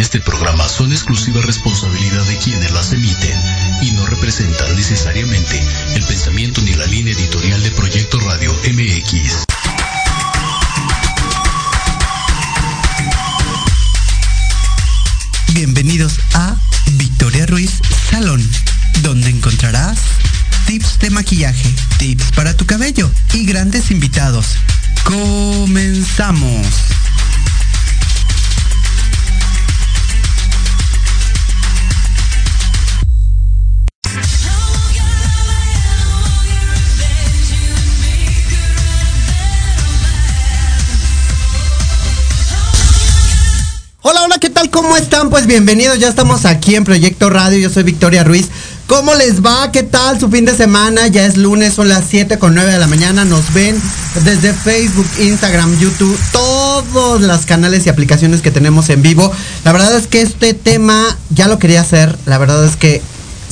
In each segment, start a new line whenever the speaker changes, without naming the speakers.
este programa son exclusiva responsabilidad
están? Pues bienvenidos, ya estamos aquí en Proyecto Radio, yo soy Victoria Ruiz. ¿Cómo les va? ¿Qué tal su fin de semana? Ya es lunes, son las 7 con 9 de la mañana, nos ven desde Facebook, Instagram, YouTube, todos los canales y aplicaciones que tenemos en vivo. La verdad es que este tema ya lo quería hacer, la verdad es que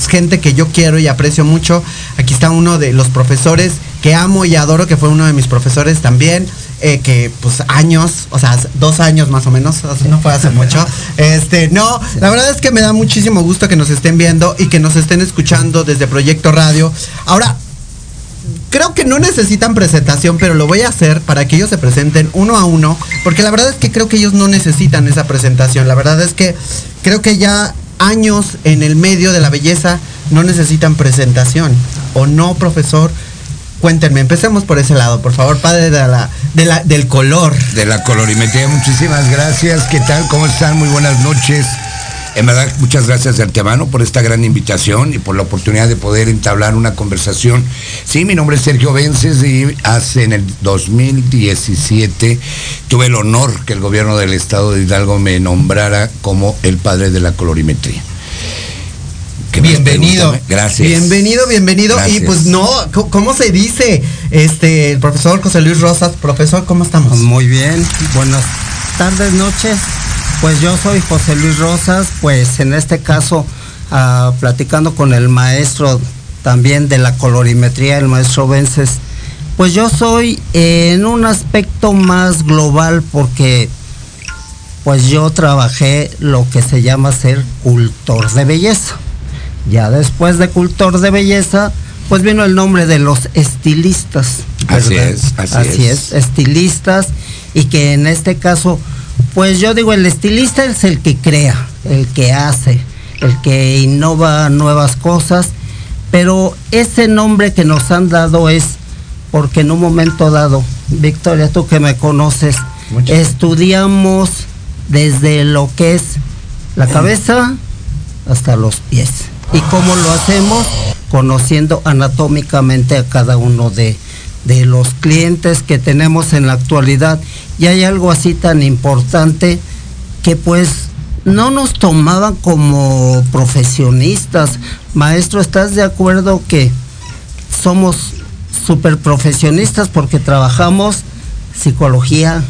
gente que yo quiero y aprecio mucho. Aquí está uno de los profesores que amo y adoro, que fue uno de mis profesores también. Eh, que pues años, o sea, dos años más o menos, no fue hace mucho. Este, no, la verdad es que me da muchísimo gusto que nos estén viendo y que nos estén escuchando desde Proyecto Radio. Ahora, creo que no necesitan presentación, pero lo voy a hacer para que ellos se presenten uno a uno, porque la verdad es que creo que ellos no necesitan esa presentación. La verdad es que creo que ya años en el medio de la belleza no necesitan presentación. ¿O no, profesor? Cuéntenme, empecemos por ese lado, por favor, padre de la, de la, del color.
De la colorimetría, muchísimas gracias. ¿Qué tal? ¿Cómo están? Muy buenas noches. En verdad, muchas gracias de antemano por esta gran invitación y por la oportunidad de poder entablar una conversación. Sí, mi nombre es Sergio Vences y hace en el 2017 tuve el honor que el gobierno del estado de Hidalgo me nombrara como el padre de la colorimetría.
Bienvenido.
Gracias.
Bienvenido, bienvenido. Y pues no, ¿cómo se dice? Este, el profesor José Luis Rosas, profesor, ¿cómo estamos?
Muy bien, buenas tardes, noches. Pues yo soy José Luis Rosas, pues en este caso uh, platicando con el maestro también de la colorimetría, el maestro Vences, pues yo soy en un aspecto más global porque pues yo trabajé lo que se llama ser cultor de belleza. Ya después de cultor de belleza, pues vino el nombre de los estilistas.
Así es, así,
así es. estilistas y que en este caso, pues yo digo, el estilista es el que crea, el que hace, el que innova nuevas cosas, pero ese nombre que nos han dado es porque en un momento dado, Victoria, tú que me conoces, estudiamos desde lo que es la cabeza hasta los pies. ¿Y cómo lo hacemos? Conociendo anatómicamente a cada uno de, de los clientes que tenemos en la actualidad. Y hay algo así tan importante que pues no nos tomaban como profesionistas. Maestro, ¿estás de acuerdo que somos súper profesionistas porque trabajamos psicología,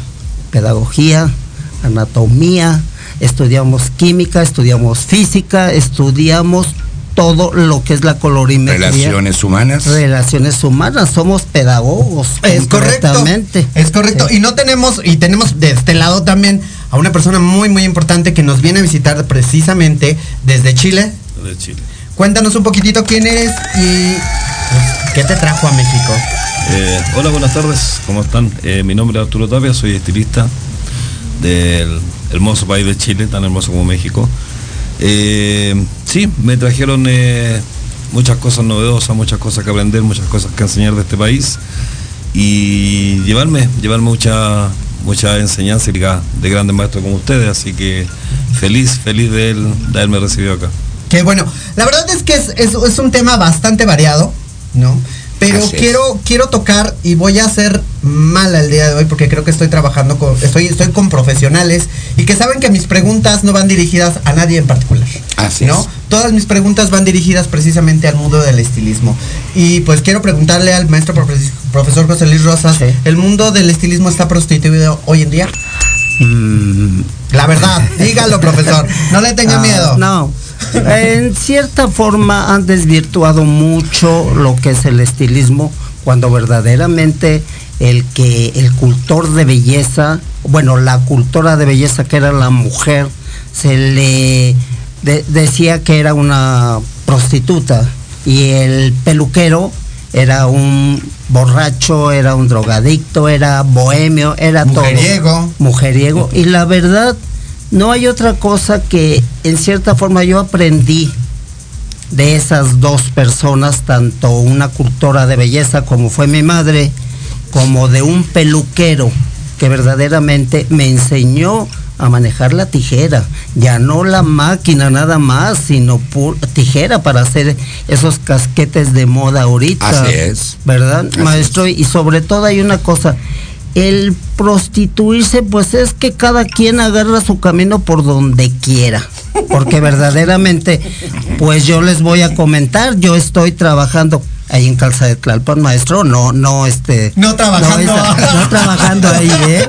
pedagogía, anatomía, estudiamos química, estudiamos física, estudiamos todo lo que es la colorimetría.
Relaciones humanas.
Relaciones humanas, somos pedagogos.
Es correcto. Es correcto. Sí. Y no tenemos, y tenemos de este lado también a una persona muy, muy importante que nos viene a visitar precisamente desde Chile.
Desde Chile.
Cuéntanos un poquitito quién eres y qué te trajo a México.
Eh, hola, buenas tardes, ¿cómo están? Eh, mi nombre es Arturo Tapia, soy estilista del hermoso país de Chile, tan hermoso como México. Eh, sí, me trajeron eh, muchas cosas novedosas, muchas cosas que aprender, muchas cosas que enseñar de este país y llevarme, llevarme mucha, mucha enseñanza de grandes maestros como ustedes, así que feliz, feliz de, él, de haberme recibido acá.
Qué bueno, la verdad es que es, es un tema bastante variado, ¿no? Pero
Así es.
quiero, quiero tocar y voy a hacer mal el día de hoy porque creo que estoy trabajando con, estoy, estoy con profesionales y que saben que mis preguntas no van dirigidas a nadie en particular.
Así
¿no?
es.
Todas mis preguntas van dirigidas precisamente al mundo del estilismo. Y pues quiero preguntarle al maestro profe- profesor José Luis Rosas,
Sí.
¿el mundo del estilismo está prostituido hoy en día?
Mm,
La verdad, dígalo profesor, no le tenga
ah,
miedo.
No. En cierta forma han desvirtuado mucho lo que es el estilismo cuando verdaderamente el que el cultor de belleza, bueno, la cultora de belleza que era la mujer, se le decía que era una prostituta y el peluquero era un borracho, era un drogadicto, era bohemio, era
Mujeriego.
Mujeriego. Y la verdad, no hay otra cosa que en cierta forma yo aprendí de esas dos personas, tanto una cultora de belleza como fue mi madre, como de un peluquero que verdaderamente me enseñó a manejar la tijera, ya no la máquina nada más, sino tijera para hacer esos casquetes de moda ahorita.
Así es.
¿Verdad, maestro? Y sobre todo hay una cosa, el prostituirse, pues es que cada quien agarra su camino por donde quiera. Porque verdaderamente, pues yo les voy a comentar, yo estoy trabajando ahí en Calza de Tlalpan, maestro, no, no, este.
No trabajando.
No, trabajando ahí, ¿eh?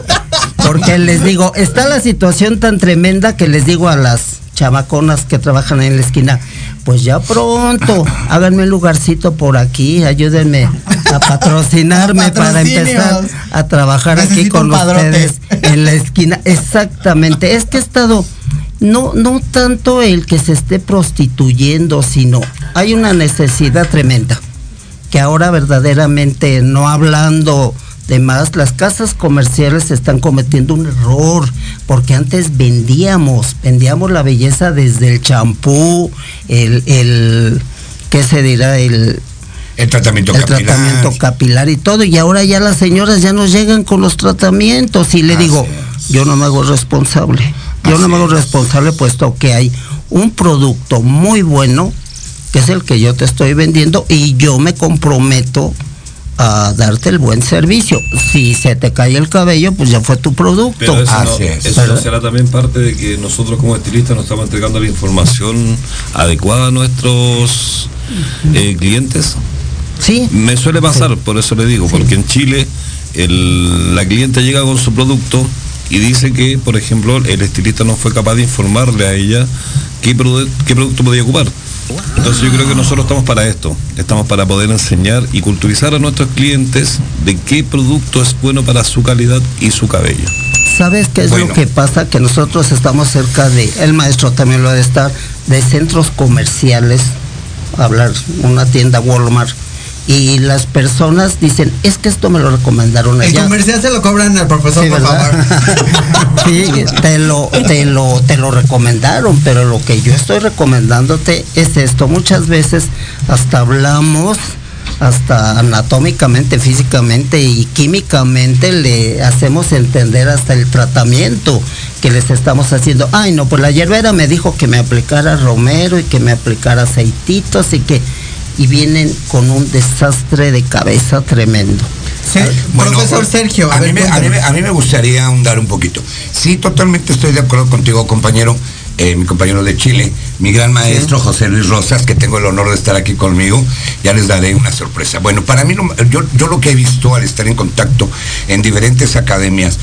Porque les digo, está la situación tan tremenda que les digo a las chamaconas que trabajan en la esquina, pues ya pronto, háganme un lugarcito por aquí, ayúdenme a patrocinarme para empezar a trabajar aquí con ustedes en la esquina. Exactamente, es que he estado no, no tanto el que se esté prostituyendo, sino hay una necesidad tremenda que ahora verdaderamente no hablando de más, las casas comerciales están cometiendo un error, porque antes vendíamos, vendíamos la belleza desde el champú, el, el, ¿qué se dirá? El,
el tratamiento
el
capilar.
tratamiento capilar y todo, y ahora ya las señoras ya nos llegan con los tratamientos y le digo, yo no me hago responsable, yo no me hago responsable puesto que hay un producto muy bueno que es el que yo te estoy vendiendo y yo me comprometo a darte el buen servicio. Si se te cae el cabello, pues ya fue tu producto.
Pero eso, será también parte de que nosotros como estilistas nos estamos entregando la información adecuada a nuestros eh, clientes.
Sí.
Me suele pasar, por eso le digo, porque en Chile la cliente llega con su producto y dice que, por ejemplo, el estilista no fue capaz de informarle a ella qué, qué producto podía ocupar. Entonces yo creo que nosotros estamos para esto, estamos para poder enseñar y culturizar a nuestros clientes de qué producto es bueno para su calidad y su cabello.
¿Sabes qué es lo que pasa? Que nosotros estamos cerca de, el maestro también lo ha de estar, de centros comerciales, hablar una tienda Walmart y las personas dicen, es que esto me lo recomendaron
allá. El comercial se lo cobran al profesor, por favor.
sí, te lo, te lo, te lo recomendaron, pero lo que yo estoy recomendándote es esto. Muchas veces hasta hablamos hasta anatómicamente, físicamente y químicamente le hacemos entender hasta el tratamiento que les estamos haciendo. Ay, no, pues la hierbera me dijo que me aplicara romero y que me aplicara aceititos y que y vienen con un desastre de cabeza tremendo.
Sí, profesor Sergio.
A, mí me, gustaría ahondar un poquito. Sí, totalmente estoy de acuerdo contigo, compañero. Eh, mi compañero de Chile, mi gran maestro José Luis Rosas, que tengo el honor de estar aquí conmigo, ya les daré una sorpresa. Bueno, para mí, yo, yo lo que he visto al estar en contacto en diferentes academias,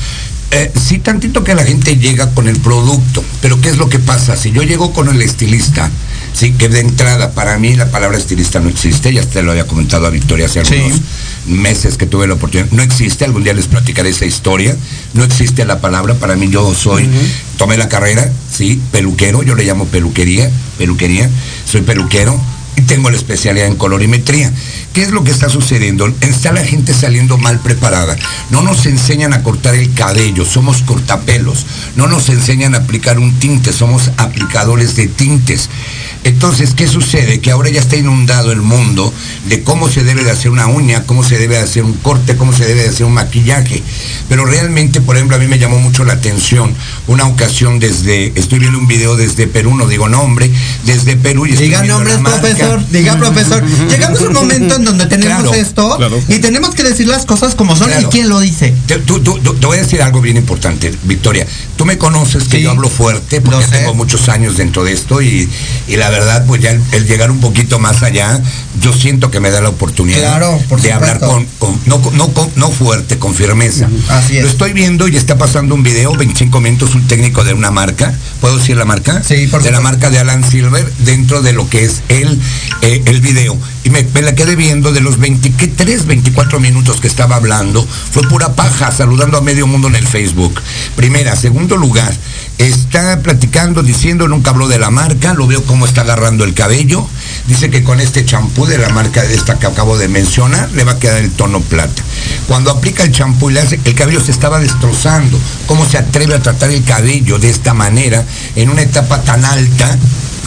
eh, sí, tantito que la gente llega con el producto, pero ¿qué es lo que pasa? Si yo llego con el estilista, Sí, que de entrada, para mí la palabra estilista no existe, ya te lo había comentado a Victoria hace algunos meses que tuve la oportunidad. No existe, algún día les platicaré esa historia. No existe la palabra, para mí yo soy, tomé la carrera, sí, peluquero, yo le llamo peluquería, peluquería, soy peluquero y tengo la especialidad en colorimetría. ¿Qué es lo que está sucediendo? Está la gente saliendo mal preparada. No nos enseñan a cortar el cabello, somos cortapelos. No nos enseñan a aplicar un tinte, somos aplicadores de tintes. Entonces, ¿qué sucede? Que ahora ya está inundado el mundo de cómo se debe de hacer una uña, cómo se debe de hacer un corte, cómo se debe de hacer un maquillaje. Pero realmente, por ejemplo, a mí me llamó mucho la atención una ocasión desde, estoy viendo un video desde Perú, no digo nombre, desde Perú y
Diga nombres, profesor, diga profesor. Llegamos a un momento en donde tenemos esto y tenemos que decir las cosas como son y quién lo dice.
Te, voy a decir algo bien importante, Victoria. Tú me conoces que yo hablo fuerte porque tengo muchos años dentro de esto y, y la verdad, pues ya el, llegar un poquito más allá, yo siento que me da la oportunidad de hablar con, no, no, no, fuerte, con firmeza.
Así es.
Lo estoy viendo y está pasando un video, 25 minutos, un técnico de una marca, ¿puedo decir la marca?
Sí,
De la marca de Alan Silver, dentro de lo que es el, eh, el video. Y me, la quedé viendo de los 23, 24 minutos que estaba hablando, fue pura paja, saludando a medio mundo en el Facebook. Primera, segundo lugar, está platicando, diciendo, nunca habló de la marca, lo veo cómo está agarrando el cabello, dice que con este champú de la marca de esta que acabo de mencionar, le va a quedar el tono plata. Cuando aplica el champú y le hace, el cabello se estaba destrozando. ¿Cómo se atreve a tratar el cabello de esta manera en una etapa tan alta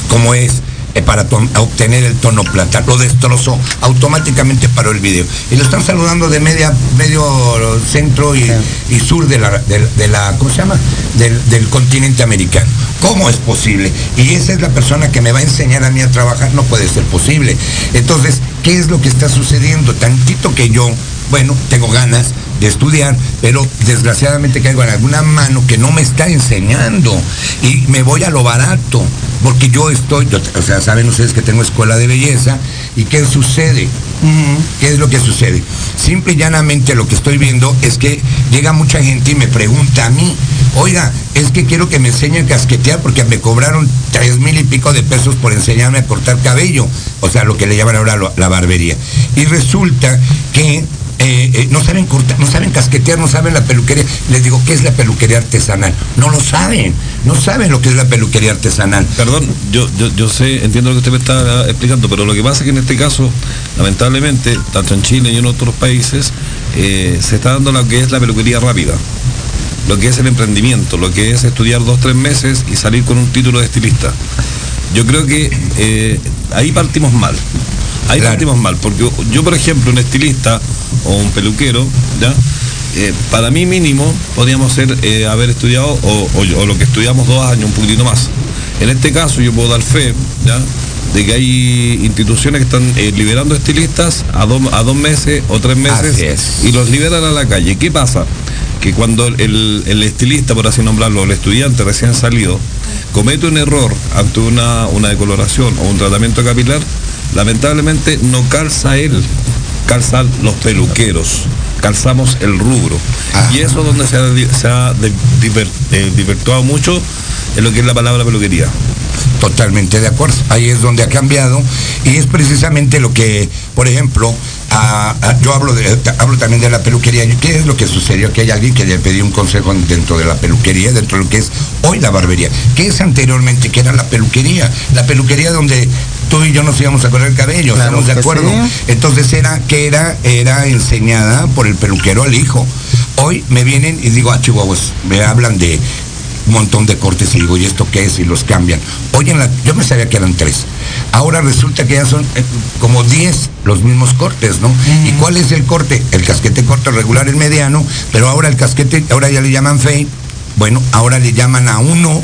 como es? Eh, para obtener el tono plata. Lo destrozó, automáticamente paró el video. Y lo están saludando de media, medio centro y, y sur de la, de, de la, ¿cómo se llama? Del, del continente americano. ¿Cómo es posible? Y esa es la persona que me va a enseñar a mí a trabajar, no puede ser posible. Entonces, ¿qué es lo que está sucediendo? Tantito que yo, bueno, tengo ganas de estudiar, pero desgraciadamente caigo en alguna mano que no me está enseñando y me voy a lo barato, porque yo estoy, o sea, saben ustedes que tengo escuela de belleza y ¿qué sucede? ¿Qué es lo que sucede? Simple y llanamente lo que estoy viendo es que llega mucha gente y me pregunta a mí, oiga, es que quiero que me enseñen a casquetear porque me cobraron tres mil y pico de pesos por enseñarme a cortar cabello, o sea, lo que le llaman ahora la barbería. Y resulta que eh, eh, no saben cortar, no saben casquetear, no saben la peluquería. Les digo, ¿qué es la peluquería artesanal? No lo saben, no saben lo que es la peluquería artesanal.
Perdón, yo, yo, yo sé, entiendo lo que usted me está explicando, pero lo que pasa es que en este caso, lamentablemente, tanto en Chile y en otros países, eh, se está dando lo que es la peluquería rápida, lo que es el emprendimiento, lo que es estudiar dos, tres meses y salir con un título de estilista. Yo creo que ahí partimos mal. Ahí
Claro.
partimos mal, porque yo, por ejemplo, un estilista o un peluquero, ¿ya? Eh, para mí mínimo podríamos ser, eh, haber estudiado o, o- o lo que estudiamos dos años, un poquitito más. En este caso yo puedo dar fe, ¿ya? de que hay instituciones que están eh, liberando estilistas a, dos- a dos meses o tres meses y los liberan a la calle. ¿Qué pasa? Que cuando el, el estilista, por así nombrarlo, el estudiante recién salido, comete un error ante una, una decoloración o un tratamiento capilar, lamentablemente no calza él, calzan los peluqueros, calzamos el rubro.
Ajá.
Y eso es donde se ha, se ha eh, divertuado mucho en lo que es la palabra peluquería.
Totalmente de acuerdo. Ahí es donde ha cambiado y es precisamente lo que, por ejemplo, a- a- yo hablo, de, hablo también de la peluquería. ¿Qué es lo que sucedió? Que hay alguien que le pedí un consejo dentro de la peluquería, dentro de lo que es hoy la barbería. ¿Qué es anteriormente? que era la peluquería? La peluquería donde tú y yo nos íbamos a correr el cabello,
Claro
¿estamos de acuerdo?
sí.
Entonces era que era, era enseñada por el peluquero al hijo. Hoy me vienen y digo, ah, chihuahuas, me hablan de un montón de cortes y digo, ¿y esto qué es? Y los cambian. Hoy en la, yo me sabía que eran tres. Ahora resulta que ya son eh, como 10 los mismos cortes, ¿no? ¿Y cuál es el corte? El casquete corto regular, el mediano, pero ahora el casquete, ahora ya le llaman fade. Bueno, ahora le llaman a uno,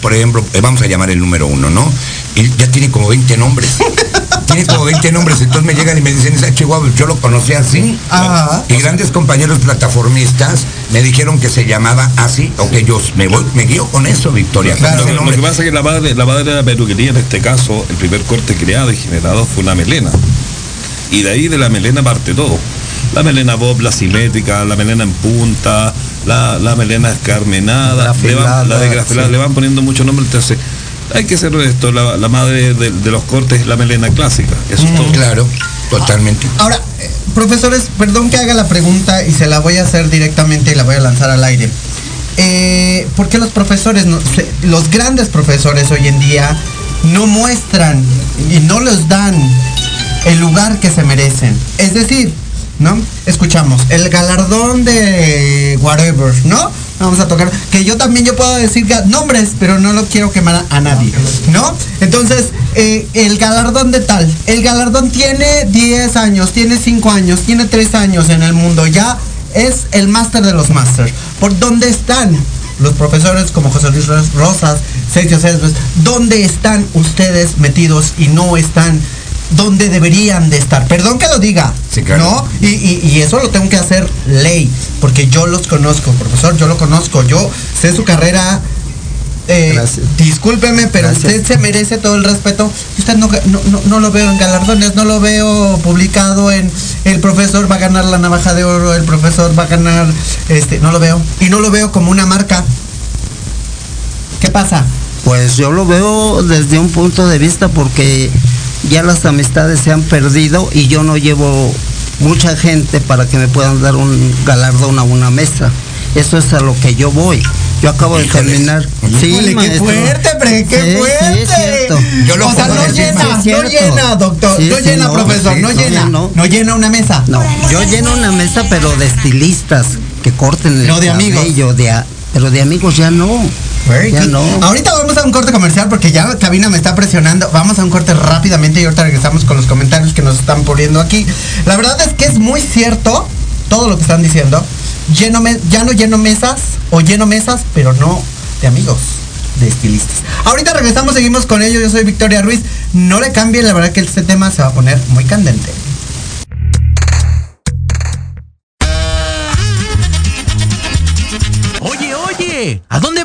por ejemplo, eh, vamos a llamar el número uno, ¿no? Y ya tiene como 20 nombres. tiene como 20 nombres, entonces me llegan y me dicen, esa chihuahua, yo lo conocí así.
Ajá.
Y grandes compañeros plataformistas me dijeron que se llamaba así, o que yo me voy, me guío con eso, Victoria. con
Lo, lo que pasa es que la madre, la madre de la peluquería, en este caso, el primer corte creado y generado fue una melena. Y de ahí de la melena parte todo. La melena bob, la simétrica, la melena en punta, la, la melena escarmenada, le van, la de grafilada,
sí.
le van poniendo muchos nombres. Entonces, hay que ser honesto, la, la madre de, de los cortes es la melena clásica. Eso es todo.
Claro, totalmente.
Ahora, eh, profesores, perdón que haga la pregunta y se la voy a hacer directamente y la voy a lanzar al aire. Eh, ¿Por qué los profesores, no- se- los grandes profesores hoy en día, no muestran y no les dan el lugar que se merecen? Es decir, ¿no? Escuchamos, el galardón de whatever, ¿no? Vamos a tocar, que yo también yo puedo decir nombres, pero no lo quiero quemar a, nadie, ¿no? Entonces, eh, el galardón de tal, el galardón tiene 10 años, tiene 5 años, tiene 3 años en el mundo, ya es el máster de los másters. ¿Por dónde están los profesores como José Luis Ros- Rosas, Sergio Céspedes? ¿Dónde están ustedes metidos y no están donde deberían de estar? Perdón que lo diga,
Sí, claro.
¿no? Y, y- y eso lo tengo que hacer ley, porque yo los conozco, profesor, yo lo conozco, yo sé su carrera. eh,
Gracias.
discúlpeme, pero
Gracias.
usted se merece todo el respeto. Usted no, no, no- no lo veo en galardones, no lo veo publicado en el profesor va a ganar la navaja de oro, el profesor va a ganar, este, no lo veo. Y no lo veo como una marca. ¿Qué pasa?
Pues yo lo veo desde un punto de vista porque ya las amistades se han perdido y yo no llevo mucha gente para que me puedan dar un galardón a una mesa. Eso es a lo que yo voy. Yo acabo de terminar.
Sí, qué fuerte, qué
Sí,
fuerte.
sí, es cierto.
Yo lo
o sea, no llena, no llena, doctor, no llena,
no,
profesor, no llena,
no.
no llena una mesa.
No, yo lleno una mesa, pero de estilistas que corten el
No, de amigos.
cabello, de a- pero de amigos ya no.
Güey,
Ya
¿qué-
no.
Ahorita vamos a un corte comercial porque ya cabina me está presionando. Vamos a un corte rápidamente y ahorita regresamos con los comentarios que nos están poniendo aquí. La verdad es que es muy cierto todo lo que están diciendo. Lleno me- ya no lleno mesas o lleno mesas, pero no de amigos, de estilistas. Ahorita regresamos, seguimos con ello. Yo soy Victoria Ruiz. No le cambien, la verdad que este tema se va a poner muy candente.
Oye, oye, ¿a dónde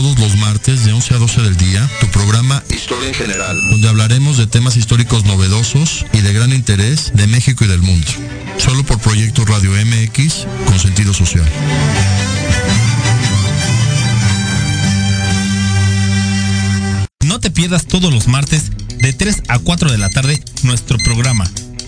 todos los martes de 11 a 12 del día tu programa
Historia en general.
donde hablaremos de temas históricos novedosos y de gran interés de México y del mundo. Solo por Proyecto Radio MX con sentido social.
No te pierdas todos los martes de 3 a 4 de la tarde nuestro programa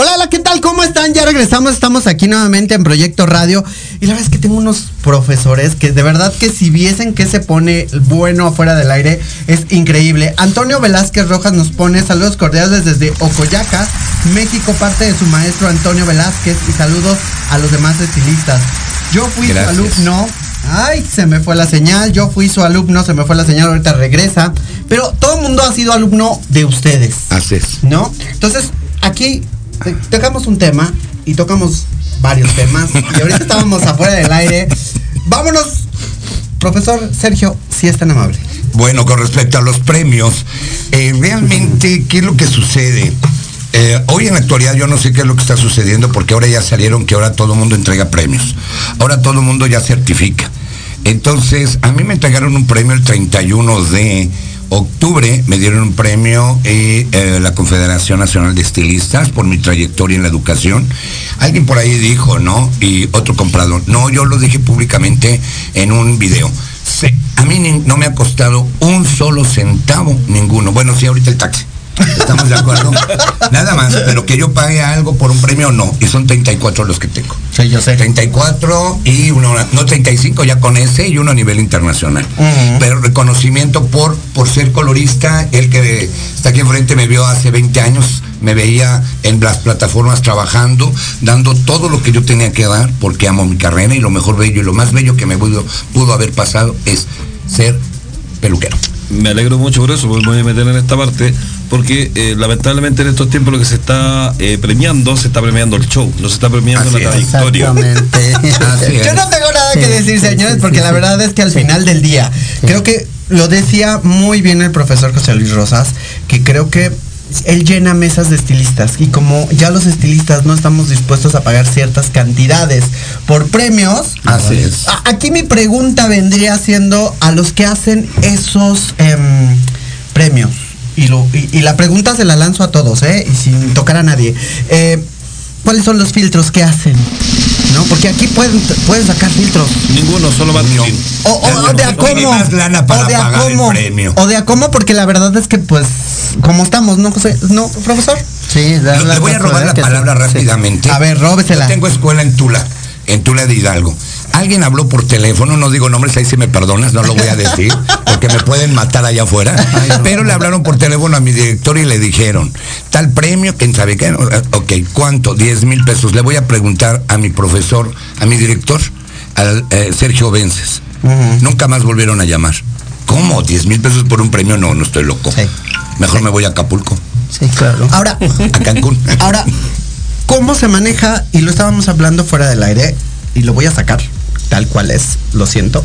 Hola, hola, ¿qué tal? ¿Cómo están? Ya regresamos, estamos aquí nuevamente en Proyecto Radio. Y la verdad es que tengo unos profesores que de verdad que si viesen que se pone bueno afuera del aire, es increíble. Antonio Velázquez Rojas nos pone saludos cordiales desde Ocoyaca, México, parte de su maestro Antonio Velázquez y saludos a los demás estilistas. Yo fui
Gracias.
su alumno. Ay, se me fue la señal. Yo fui su alumno, se me fue la señal, ahorita regresa. Pero todo el mundo ha sido alumno de ustedes.
Así es.
¿no? Entonces, aquí tocamos un tema y tocamos varios temas. Y ahorita estábamos afuera del aire. Vámonos, profesor Sergio, si es tan amable.
Bueno, con respecto a los premios, eh, realmente, ¿qué es lo que sucede? Eh, hoy en la actualidad yo no sé qué es lo que está sucediendo porque ahora ya salieron que ahora todo el mundo entrega premios. Ahora todo el mundo ya certifica. Entonces, a mí me entregaron un premio el 31 de octubre, me dieron un premio eh, la Confederación Nacional de Estilistas por mi trayectoria en la educación. Alguien por ahí dijo, ¿no? Y otro comprador. No, yo lo dije públicamente en un video. Se- a mí no me ha costado un solo centavo ninguno. Bueno, sí, ahorita el taxi. ¿Estamos de acuerdo? Nada más, pero que yo pague algo por un premio, no. Y son 34 los que tengo.
Sí, yo sé.
34 y uno, no 35 ya con ese y uno a nivel internacional. Pero reconocimiento por, por ser colorista, el que está aquí enfrente me vio hace 20 años, me veía en las plataformas trabajando, dando todo lo que yo tenía que dar, porque amo mi carrera y lo mejor bello y lo más bello que me pudo, pudo haber pasado es ser peluquero.
me alegro mucho por eso, porque me voy a meter en esta parte, porque eh, lamentablemente en estos tiempos lo que se está eh, premiando, se está premiando el show, no se está premiando
Así
la
es.
trayectoria.
Es.
Yo no tengo nada que decir, señores, porque la verdad es que al final del día, creo que lo decía muy bien el profesor José Luis Rosas, que creo que él llena mesas de estilistas y como ya los estilistas no estamos dispuestos a pagar ciertas cantidades por premios,
Así es.
aquí mi pregunta vendría siendo a los que hacen esos em, premios. Y, lo, y, y la pregunta se la lanzo a todos, ¿eh? Y sin tocar a nadie. Eh, ¿Cuáles son los filtros que hacen? ¿No? Porque aquí pueden, pueden sacar filtros.
Ninguno, solo marketing.
O, o- o de a cómo.
más lana para
o de a cómo. O de a cómo, porque la verdad es que, pues, como estamos, ¿no, José? ¿No, profesor?
Sí,
Le le voy a robar la palabra rápidamente.
A ver, róbesela.
Yo tengo escuela en Tula, en Tula de Hidalgo. Alguien habló por teléfono, no digo nombres, ahí si me perdonas, no lo voy a decir, porque me pueden matar allá afuera. Pero le hablaron por teléfono a mi director y le dijeron, tal premio, quién sabe qué. Ok, ¿cuánto? 10 mil pesos. Le voy a preguntar a mi profesor, a mi director, al eh, Sergio Vences. Nunca más volvieron a llamar. ¿Cómo? ¿10 mil pesos por un premio? No, no estoy loco.
Sí.
Mejor me voy a Acapulco,
Sí, claro.
Ahora,
a Cancún.
ahora, ¿cómo se maneja? Y lo estábamos hablando fuera del aire, y lo voy a sacar, tal cual es, lo siento.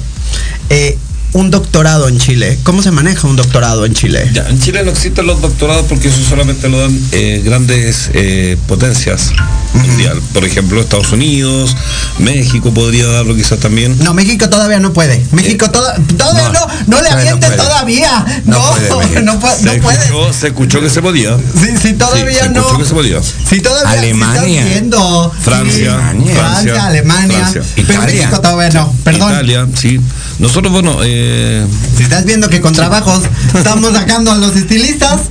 Eh, un doctorado en Chile. ¿Cómo se maneja un doctorado en Chile?
Ya, en Chile no existen los doctorados porque eso solamente lo dan eh, grandes eh, potencias mundial. Por ejemplo, Estados Unidos, México podría darlo quizás también.
No, México todavía no puede. México toda- todavía
no,
no, no, le
no
avienten
puede.
todavía.
No
No,
puede,
no,
Se
no puede.
escuchó, se escuchó que se podía.
Sí, sí, todavía
Sí, se
no.
escuchó que se podía.
Sí, todavía
Alemania.
Francia,
Sí,
Francia,
Francia, Alemania.
Francia.
Pero
Italia.
México todavía no. Perdón.
Italia, sí. Nosotros, bueno, eh,
Si estás viendo que con trabajos estamos sacando a los estilistas,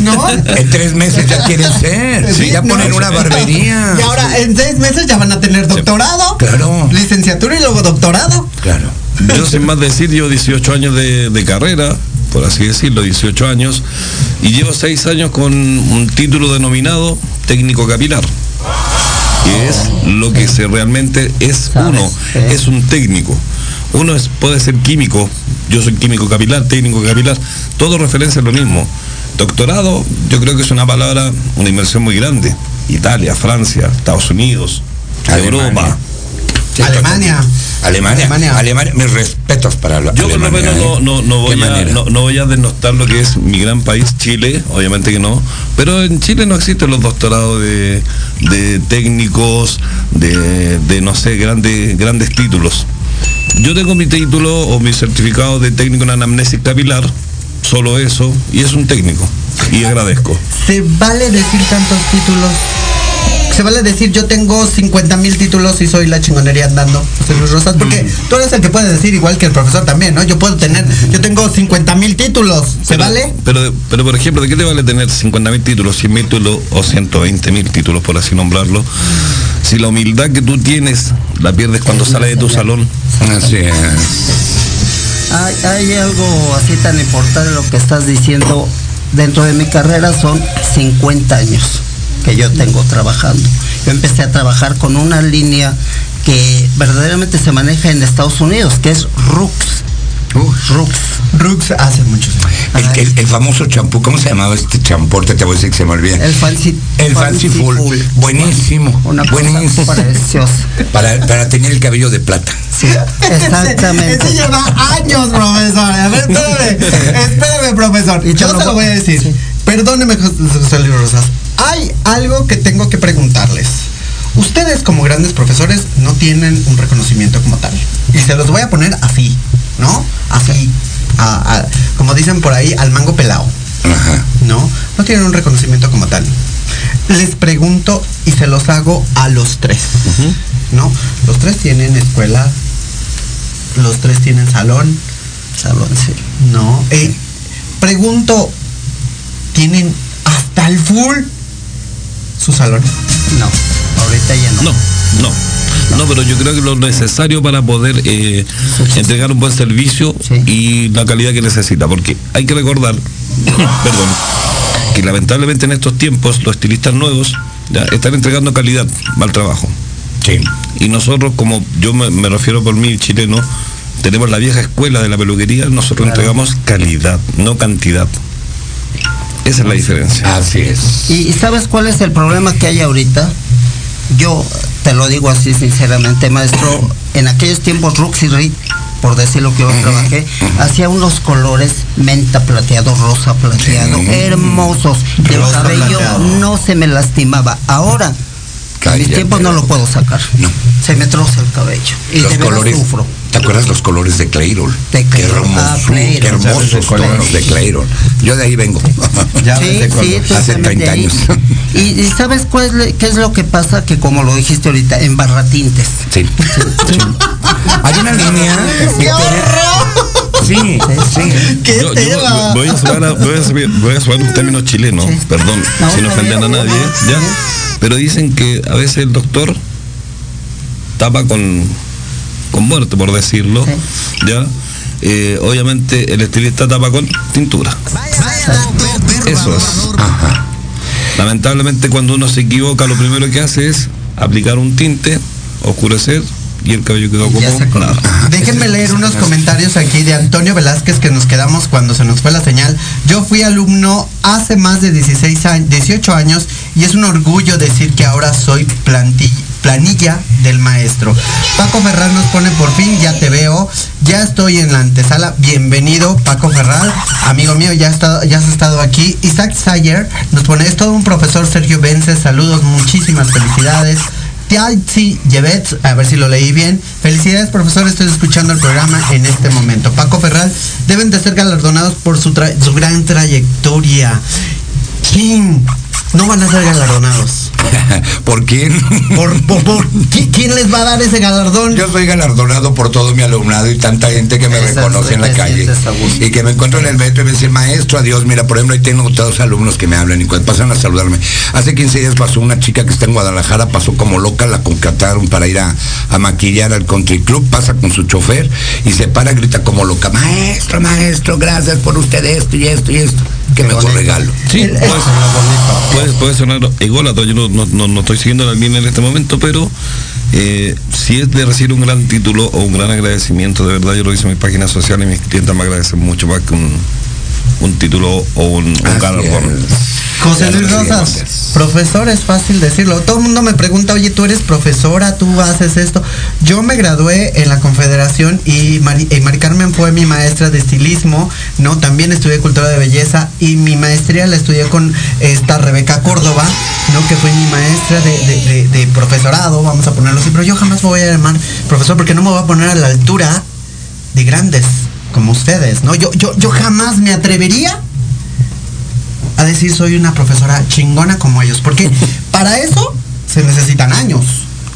¿no?
En tres meses ya quieren ser.
Sí,
ya
no,
ponen una barbería.
Y ahora en seis meses ya van a tener doctorado.
Claro.
Licenciatura y luego doctorado.
Claro.
yo sin más decir, llevo 18 años de, de carrera, por así decirlo, 18 años, y llevo 6 años con un título denominado técnico capilar. Que es lo que se realmente es uno,
sí.
es un técnico. Uno es, puede ser químico, yo soy químico capilar, técnico capilar, todo referencia a lo mismo. Doctorado, yo creo que es una palabra, una inversión muy grande. Italia, Francia, Estados Unidos,
Alemania.
Europa.
Alemania.
Alemania.
Alemania.
Alemania. Mis respetos para la
Yo por lo menos no,
¿eh?
no, no voy a, no, no voy a denostar lo que es mi gran país, Chile, obviamente que no, pero en Chile no existen los doctorados de, de técnicos, de, de, no sé, grandes, grandes títulos. Yo tengo mi título o mi certificado de técnico en anamnesis capilar, solo eso, y es un técnico, y agradezco.
¿Se vale decir tantos títulos? Se vale decir yo tengo 50 mil títulos y soy la chingonería andando, José Luis Rosas, porque
Mm.
tú eres el que puede decir igual que el profesor también, ¿no? Yo puedo tener, yo tengo 50 mil títulos, ¿se
Pero-
vale?
Pero, pero por ejemplo, ¿de qué te vale tener 50 mil títulos, 100 mil títulos o 120 mil títulos, por así nombrarlo? Si la humildad que tú tienes la pierdes cuando sales de tu salón.
Así es.
Hay, hay algo así tan importante lo que estás diciendo. Dentro de mi carrera son 50 años que yo tengo trabajando. Yo empecé a trabajar con una línea que verdaderamente se maneja en Estados Unidos, que es RUX. RUX.
Rux hace muchos años.
El, el- el famoso champú, ¿cómo se llamaba este champú? Te voy a decir que se me olvida.
El fancy,
El fancy full. Buenísimo.
Una
buenísimo.
preciosa.
Para, para tener el cabello de plata.
Sí, exactamente.
Ese lleva años, profesor. A ver, espérame, espérame, profesor.
Y
Yo
lo
te lo
voy-
voy a decir.
sí.
Perdóneme, José Luis Rosas. Hay algo que tengo que preguntarles. Ustedes como grandes profesores no tienen un reconocimiento como tal. Y se los voy a poner así, ¿no? Así. a- a- como dicen por ahí, al mango pelado.
Ajá.
¿no? No tienen un reconocimiento como tal. Les pregunto y se los hago a los tres, ¿no? Los tres tienen escuela, los tres tienen salón,
Salón, sí.
¿no? Eh, pregunto, ¿tienen hasta el full su salón?
No, ahorita ya no.
No, no. No, pero yo creo que lo necesario para poder eh, entregar un buen servicio
Sí.
y la calidad que necesita, porque hay que recordar, perdón, que lamentablemente en estos tiempos los estilistas nuevos ya, están entregando calidad, mal trabajo.
Sí.
Y nosotros, como yo me, me refiero por mí, chileno, tenemos la vieja escuela de la peluquería, nosotros entregamos calidad, no cantidad. Esa es la diferencia.
Así es.
¿Y sabes cuál es el problema que hay ahorita? Yo te lo digo así sinceramente, maestro, en aquellos tiempos Ruxy Reed, por decirlo que yo trabajé, hacía unos colores menta plateado, rosa plateado, hermosos. El
Rosa
cabello no se me lastimaba. Ahora, en mis tiempos no lo puedo sacar.
No.
Se me troza el cabello. Y
los
de
colores.
sufro.
¿Te acuerdas los colores de Clayrol?
De
Qué
Ah,
qué hermosos
¿Sabes de cuál
tonos de Clayrol. Yo de ahí vengo.
Ya
Sí, sí,
Hace
también
30
de ahí.
años.
Y, y ¿sabes cuál es, le- qué es lo que pasa? Que como lo dijiste ahorita, en barratintes.
Sí. sí. Hay una línea.
¡Qué horror!
Sí, sí.
¡Qué
Yo, voy, a sumar, a- voy, a subir- voy a sumar un término chileno, perdón,
No,
sin ofender a nadie, ¿ya? Pero dicen que a veces el doctor tapa con, con muerte, por decirlo, ¿ya? Eh, obviamente el estilista tapa con tintura. Eso es.
Ajá.
Lamentablemente cuando uno se equivoca, lo primero que hace es aplicar un tinte, oscurecer y el cabello quedó como nada.
Déjenme leer unos comentarios aquí de Antonio Velázquez que nos quedamos cuando se nos fue la señal. Yo fui alumno hace más de 16 años, 18 años y es un orgullo decir que ahora soy planti- planilla del maestro. Paco Ferral nos pone por fin, ya te veo, ya estoy en la antesala. Bienvenido, Paco Ferral, amigo mío, ya, está, ya has estado aquí. Isaac Sayer nos pone, es todo un profesor Sergio Vence, saludos, muchísimas felicidades. Tiazi Yevetz, a ver si lo leí bien. Felicidades, profesor, estoy escuchando el programa en este momento. Paco Ferral, deben de ser galardonados por su, tra- su gran trayectoria. ¿Quién? No van a ser galardonados.
¿Por quién?
¿Por, por, por- ¿qui- ¿Quién les va a dar ese galardón?
Yo soy galardonado por todo mi alumnado y tanta gente que me
Esas
reconoce en la calle. Y que me encuentro en el metro y me dicen, maestro, adiós. Mira, por ejemplo, ahí tengo todos alumnos que me hablan y cuando pasan a saludarme. Hace 15 días pasó una chica que está en Guadalajara, pasó como loca, la contrataron para ir a, a maquillar al country club, pasa con su chofer y se para, grita como loca, maestro, maestro, gracias por usted esto y esto y esto. Que me
bonito.
regalo.
Sí,
El-
puede, puede, puede sonar ególatra, yo no, no, no- no estoy siguiendo la línea en este momento, pero eh, si es de recibir un gran título o un gran agradecimiento, de verdad yo lo hice en mis páginas sociales y mis clientes me agradecen mucho más que un, un título o un, un galardón.
José Luis Rosas, profesor, es fácil decirlo. Todo el mundo me pregunta, oye, tú eres profesora, tú haces esto. Yo me gradué en la Confederación y Mari, y Mari Carmen fue mi maestra de estilismo, ¿no? También estudié cultura de belleza y mi maestría la estudié con esta Rebeca Córdoba, ¿no? Que fue mi maestra de, de- de- de profesorado, vamos a ponerlo así. Pero yo jamás me voy a llamar profesor porque no me voy a poner a la altura de grandes como ustedes, ¿no? Yo, yo, yo jamás me atrevería a decir soy una profesora chingona como ellos, porque para eso se necesitan años.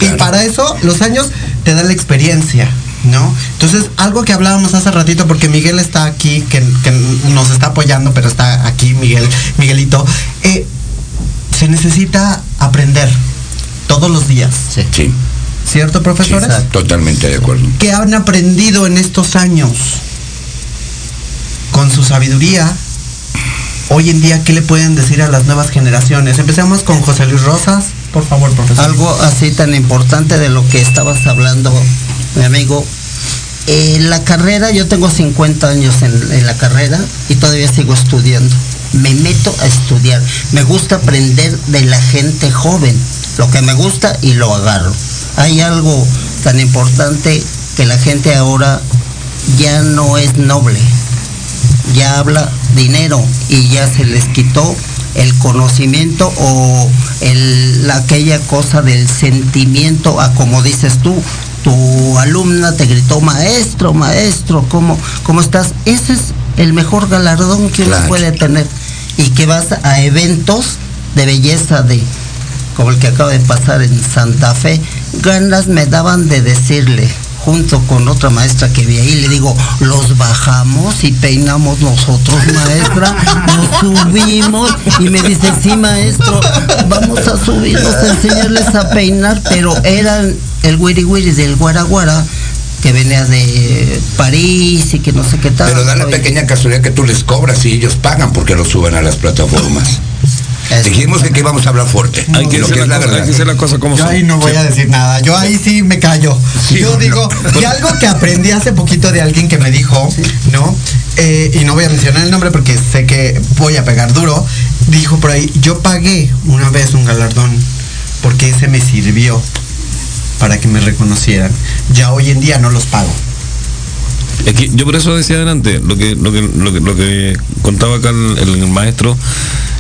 Y para eso los años te dan la experiencia, ¿no? Entonces, algo que hablábamos hace ratito, porque Miguel está aquí, que, que nos está apoyando, pero está aquí Miguel, Miguelito, eh, se necesita aprender todos los días,
Sí,
¿cierto, profesores?
totalmente de acuerdo.
¿Qué han aprendido en estos años con su sabiduría? Hoy en día, ¿qué le pueden decir a las nuevas generaciones? Empecemos con José Luis Rosas, por favor, profesor.
Algo así tan importante de lo que estabas hablando, mi amigo. En la carrera, yo tengo 50 años en la carrera y todavía sigo estudiando. Me meto a estudiar. Me gusta aprender de la gente joven. Lo que me gusta y lo agarro. Hay algo tan importante que la gente ahora ya no es noble. Ya habla dinero y ya se les quitó el conocimiento o el, la- aquella cosa del sentimiento a como dices tú, tu alumna te gritó maestro, maestro, ¿cómo, cómo estás? Ese es el mejor galardón que uno puede tener y que vas a eventos de belleza de como el que acaba de pasar en Santa Fe, ganas me daban de decirle, junto con otra maestra que vi ahí, le digo, los bajamos y peinamos nosotros, maestra, nos subimos y me dice, sí, maestro, vamos a subirnos a enseñarles a peinar, pero eran el wiri wiri del guaraguara que venía de París y que no sé qué tal.
Pero da la pequeña casualidad que tú les cobras y ellos pagan porque lo suben a las plataformas. Dijimos que íbamos a hablar fuerte.
Hay que,
es
la
la
cosa-
verdad.
hay que las cosas como
Yo
son.
ahí no voy
Sí.
a decir nada, yo ahí sí me callo.
Sí,
yo
no,
digo,
no.
y algo que aprendí hace poquito de alguien que me dijo, ¿no? Eh, y no voy a mencionar el nombre porque sé que voy a pegar duro, dijo por ahí, yo pagué una vez un galardón porque ese me sirvió para que me reconocieran. Ya hoy en día no los pago.
Es que yo por eso decía adelante, lo que, lo que, lo que, lo que contaba acá el, el maestro,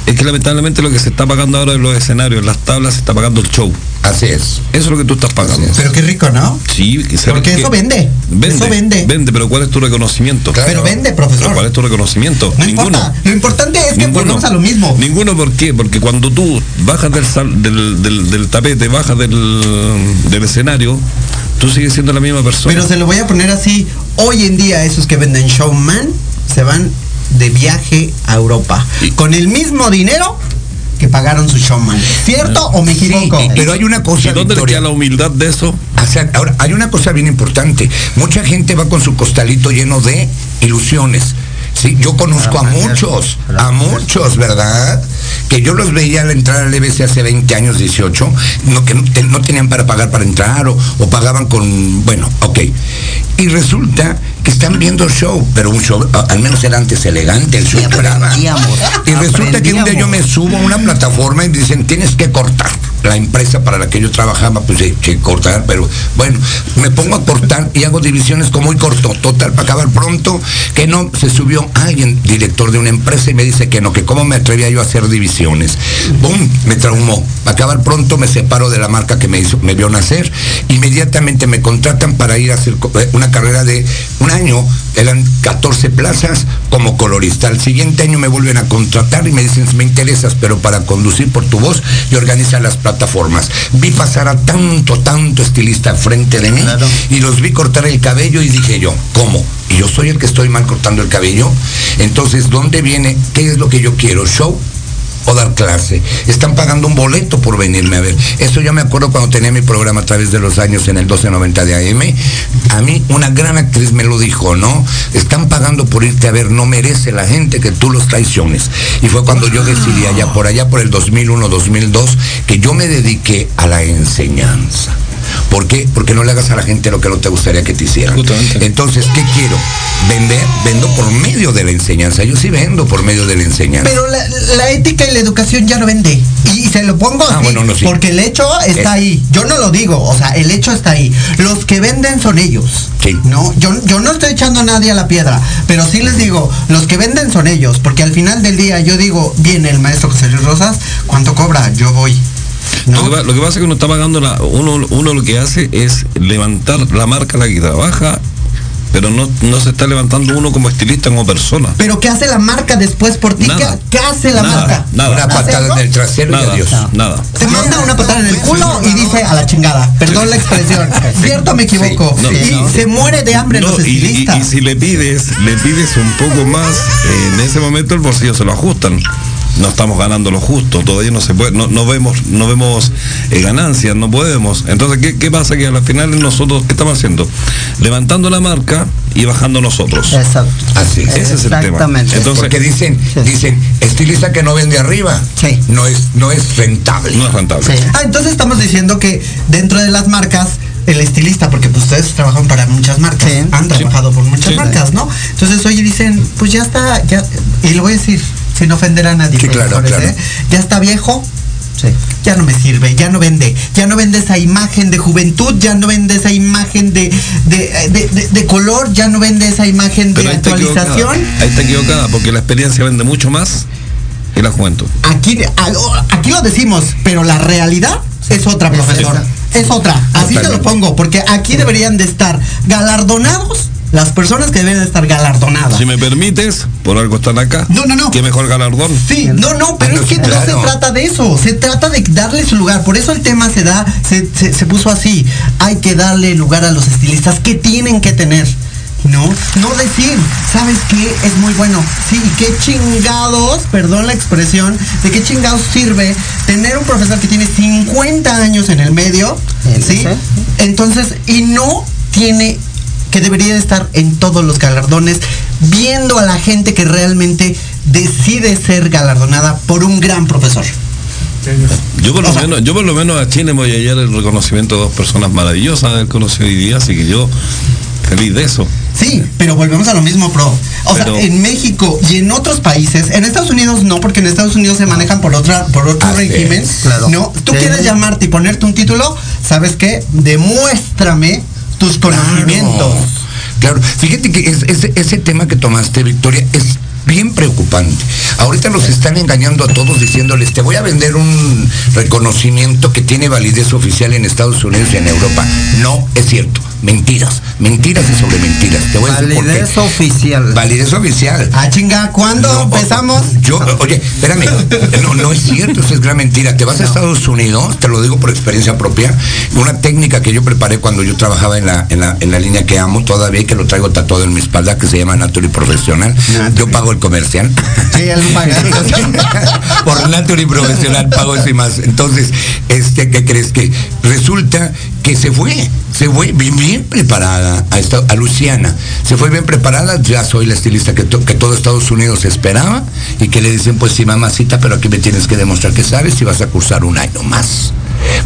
es que lamentablemente lo que se está pagando ahora en los escenarios, en las tablas, se está pagando el show.
Así es.
Eso es lo que tú estás pagando.
Pero qué rico, ¿no?
Sí, que
Porque
que-
eso vende.
Vende,
Eso vende.
Vende, pero ¿cuál es tu reconocimiento?
Pero vende, profesor.
Pero ¿Cuál es tu reconocimiento?
No
Ninguno.
importa. Lo importante es que
Ninguno.
volvemos a lo mismo.
Ninguno, ¿por qué? Porque cuando tú bajas del, sal- del, del- del tapete, bajas del, del escenario, tú sigues siendo la misma persona.
Pero se lo voy a poner así. Hoy en día esos que venden showman se van de viaje a Europa. Con el mismo dinero que pagaron su showman. ¿Cierto o me equivoco?
Sí, pero hay una cosa,
¿Y dónde le
Victoria.
queda la humildad de eso?
O sea, ahora, hay una cosa bien importante. Mucha gente va con su costalito lleno de ilusiones. Sí, yo conozco a muchos, a muchos, ¿verdad? Que yo los veía al entrar al EBC hace 20 años, 18, no, que no, te- no tenían para pagar para entrar o, o pagaban con, bueno, ok. Y resulta están viendo show, pero un show, al menos era antes elegante, el show brava. Y resulta que un día yo me subo a una plataforma y dicen, tienes que cortar. La empresa para la que yo trabajaba, pues sí, sí, cortar, pero bueno, me pongo a cortar y hago divisiones como muy corto. Total, para acabar pronto, que no, se subió alguien, director de una empresa, y me dice que no, que cómo me atrevía yo a hacer divisiones. ¡Bum! Me traumó. Para acabar pronto me separo de la marca que me hizo, me vio nacer. Inmediatamente me contratan para ir a hacer eh, una carrera de un año, eran 14 plazas como colorista. Al siguiente año me vuelven a contratar y me dicen, me interesas, pero para conducir por tu voz y organizar las plataformas. Vi pasar a tanto, tanto estilista frente de mí y los vi cortar el cabello y dije yo, ¿cómo? ¿Y yo soy el que estoy mal cortando el cabello? Entonces, ¿dónde viene? ¿Qué es lo que yo quiero? ¿Show? O dar clase. Están pagando un boleto por venirme a ver. Eso yo me acuerdo cuando tenía mi programa a través de los años en el 1290 de AM. A mí una gran actriz me lo dijo, ¿no? Están pagando por irte a ver, no merece la gente que tú los traiciones. Y fue cuando yo decidí allá por allá por el 2001-2002 que yo me dediqué a la enseñanza. ¿Por qué? Porque no le hagas a la gente lo que no te gustaría que te hicieran. Entonces, ¿qué quiero? Vender, vendo por medio de la enseñanza. Yo sí vendo por medio de la enseñanza.
Pero la, la ética y la educación ya no vende. Y, se lo pongo
Ah,
así.
bueno, no, sí.
Porque el hecho está ahí. Yo no lo digo. O sea, el hecho está ahí. Los que venden son ellos. No, yo, yo no estoy echando a nadie a la piedra. Pero sí les digo, los que venden son ellos. Porque al final del día yo digo, viene el maestro José Luis Rosas, ¿cuánto cobra? Yo voy.
Lo, que, pa- lo que pasa es que uno está pagando, la, uno, uno lo que hace es levantar la marca a la que trabaja, pero no, no se está levantando uno como estilista, como persona.
Pero ¿qué hace la marca después por ti?
Nada.
¿Qué, qué hace la
Nada,
marca?
nada. Una
¿Hace
patada en el trasero y
Nada.
adiós. Nada.
Te manda una patada en el culo y dice a la chingada. Perdón la expresión. ¿Cierto o me equivoco?
Sí, no,
y
no.
se muere de hambre
No,
los
y, y-
estilistas.
y si le pides, le pides un poco más, eh, en ese momento el bolsillo se lo ajustan. No estamos ganando lo justo, todavía no se puede, no, no vemos, no vemos eh, ganancias, no podemos. Entonces, ¿qué, qué pasa? Que a la final nosotros, ¿qué estamos haciendo? Levantando la marca y bajando nosotros.
Exacto.
Así
Ese es el tema.
Exactamente.
Entonces,
Porque dicen, dicen, estilista que no vende arriba. No es, no es rentable.
No es rentable.
Ah, entonces estamos diciendo que dentro de las marcas, el estilista, porque pues, ustedes trabajan para muchas marcas, han trabajado por muchas
Sí.
marcas, ¿no? Entonces, oye, dicen, pues ya está, ya, y lo voy a decir, sin ofender a nadie,
Sí, claro,
profesores,
claro.
¿eh? Ya está viejo, ya no me sirve, ya no vende, ya no vende esa imagen de juventud, ya no vende esa imagen de, de, de- de- de color, ya no vende esa imagen de
ahí está
actualización.
equivocada. Ahí está equivocada, porque la experiencia vende mucho más que la juventud.
Aquí, aquí lo decimos, pero la realidad es otra, profesor. Es otra. Así te lo pongo, porque aquí deberían de estar galardonados las personas que deben de estar galardonadas.
Si me permites, por algo están acá.
No, no, no.
Qué mejor galardón.
Sí, no, no, pero es que no se trata de eso, se trata de darle su lugar, por eso el tema se da, se, se- se puso así, hay que darle lugar a los estilistas que tienen que tener, ¿no? No decir, ¿sabes qué? Es muy bueno, sí, y qué chingados, perdón la expresión, de qué chingados sirve tener un profesor que tiene 50 años en el medio, ¿sí? Entonces, y no tiene que debería de estar en todos los galardones, viendo a la gente que realmente decide ser galardonada por un gran profesor?
Yo por, lo menos, yo por lo menos a Chile me voy a llevar el reconocimiento de dos personas maravillosas del conocido hoy día, así que yo feliz de eso.
Sí, pero volvemos a lo mismo, pro. O sea, en México y en otros países, en Estados Unidos no, porque en Estados Unidos se manejan por otra, por otro régimen.
claro.
No, tú quieres llamarte y ponerte un título, ¿sabes qué? Demuéstrame tus conocimientos.
Claro, fíjate que ese, ese tema que tomaste, Victoria, es bien preocupante. Ahorita nos están engañando a todos diciéndoles, te voy a vender un reconocimiento que tiene validez oficial en Estados Unidos y en Europa. No es cierto. Mentiras, mentiras y sobre mentiras. Te voy a decir por qué.
Validez oficial.
Validez oficial.
Ah, chinga, ¿cuándo empezamos?
Yo, oye, espérame, no, no es cierto, eso es gran mentira. Te vas a Estados Unidos, te lo digo por experiencia propia, una técnica que yo preparé cuando yo trabajaba en la, en la, en la línea que amo todavía y que lo traigo tatuado en mi espalda, que se llama Naturi Profesional. Yo pago el comercial.
Sí, paga.
por Naturi Profesional pago y más. Entonces, este, ¿qué crees que? Resulta que se fue, se fue bien, bien preparada a, esta- a Luciana. Se fue bien preparada, ya soy la estilista que, to- que todo Estados Unidos esperaba y que le dicen, pues sí, mamacita, pero aquí me tienes que demostrar que sabes y vas a cursar un año más.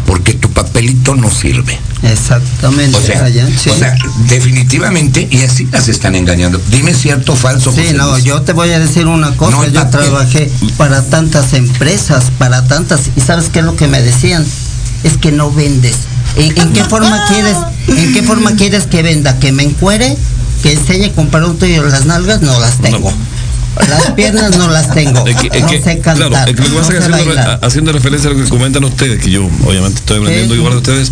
Porque tu papelito no sirve.
Exactamente.
O sea,
allá, sí.
o sea, definitivamente, y así las están engañando. Dime cierto o falso.
Sí,
José
no,
Luis.
yo te voy a decir una cosa,
No,
yo trabajé para tantas empresas, para tantas, y sabes qué es lo que me decían, es que no vendes. ¿En, en qué forma quieres, en qué forma quieres que venda? ¿Que me encuere? ¿Que enseñe con producto y las nalgas? No las tengo. Las piernas no las tengo.
Es que, es
no
que,
sé cantar.
claro, es que lo que
no
pasa es que haciendo, re-
bailar.
haciendo referencia a lo que comentan ustedes, que yo obviamente estoy aprendiendo
Sí.
igual de ustedes,